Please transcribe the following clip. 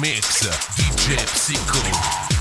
Mix, DJ Psycho.